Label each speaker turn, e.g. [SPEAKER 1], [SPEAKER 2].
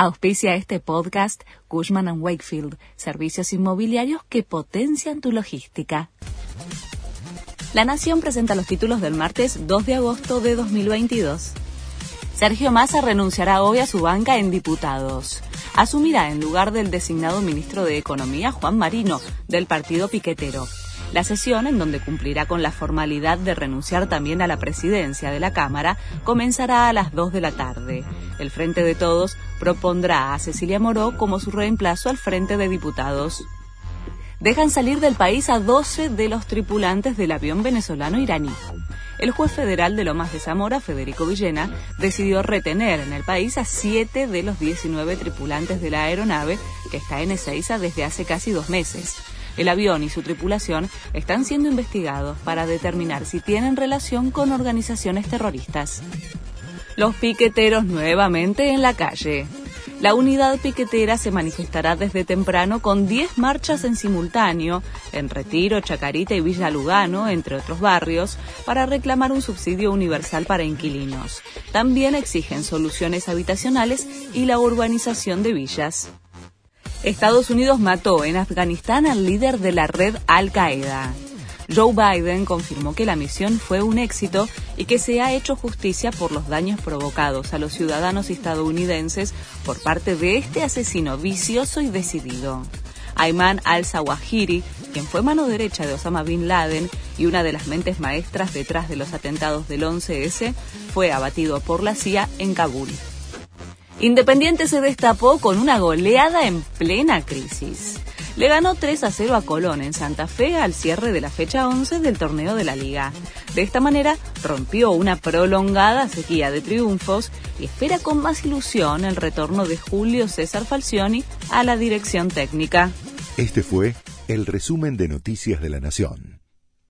[SPEAKER 1] Auspicia este podcast Cushman ⁇ Wakefield, servicios inmobiliarios que potencian tu logística. La Nación presenta los títulos del martes 2 de agosto de 2022. Sergio Massa renunciará hoy a su banca en diputados. Asumirá en lugar del designado ministro de Economía Juan Marino, del partido piquetero. La sesión, en donde cumplirá con la formalidad de renunciar también a la presidencia de la Cámara, comenzará a las 2 de la tarde. El Frente de Todos propondrá a Cecilia Moró como su reemplazo al Frente de Diputados. Dejan salir del país a 12 de los tripulantes del avión venezolano iraní. El juez federal de Lomas de Zamora, Federico Villena, decidió retener en el país a 7 de los 19 tripulantes de la aeronave que está en Ezeiza desde hace casi dos meses. El avión y su tripulación están siendo investigados para determinar si tienen relación con organizaciones terroristas. Los piqueteros nuevamente en la calle. La unidad piquetera se manifestará desde temprano con 10 marchas en simultáneo en Retiro, Chacarita y Villa Lugano, entre otros barrios, para reclamar un subsidio universal para inquilinos. También exigen soluciones habitacionales y la urbanización de villas. Estados Unidos mató en Afganistán al líder de la red Al-Qaeda. Joe Biden confirmó que la misión fue un éxito y que se ha hecho justicia por los daños provocados a los ciudadanos estadounidenses por parte de este asesino vicioso y decidido. Ayman al-Zawahiri, quien fue mano derecha de Osama Bin Laden y una de las mentes maestras detrás de los atentados del 11S, fue abatido por la CIA en Kabul. Independiente se destapó con una goleada en plena crisis. Le ganó 3 a 0 a Colón en Santa Fe al cierre de la fecha 11 del torneo de la liga. De esta manera rompió una prolongada sequía de triunfos y espera con más ilusión el retorno de Julio César Falcioni a la dirección técnica.
[SPEAKER 2] Este fue el resumen de Noticias de la Nación.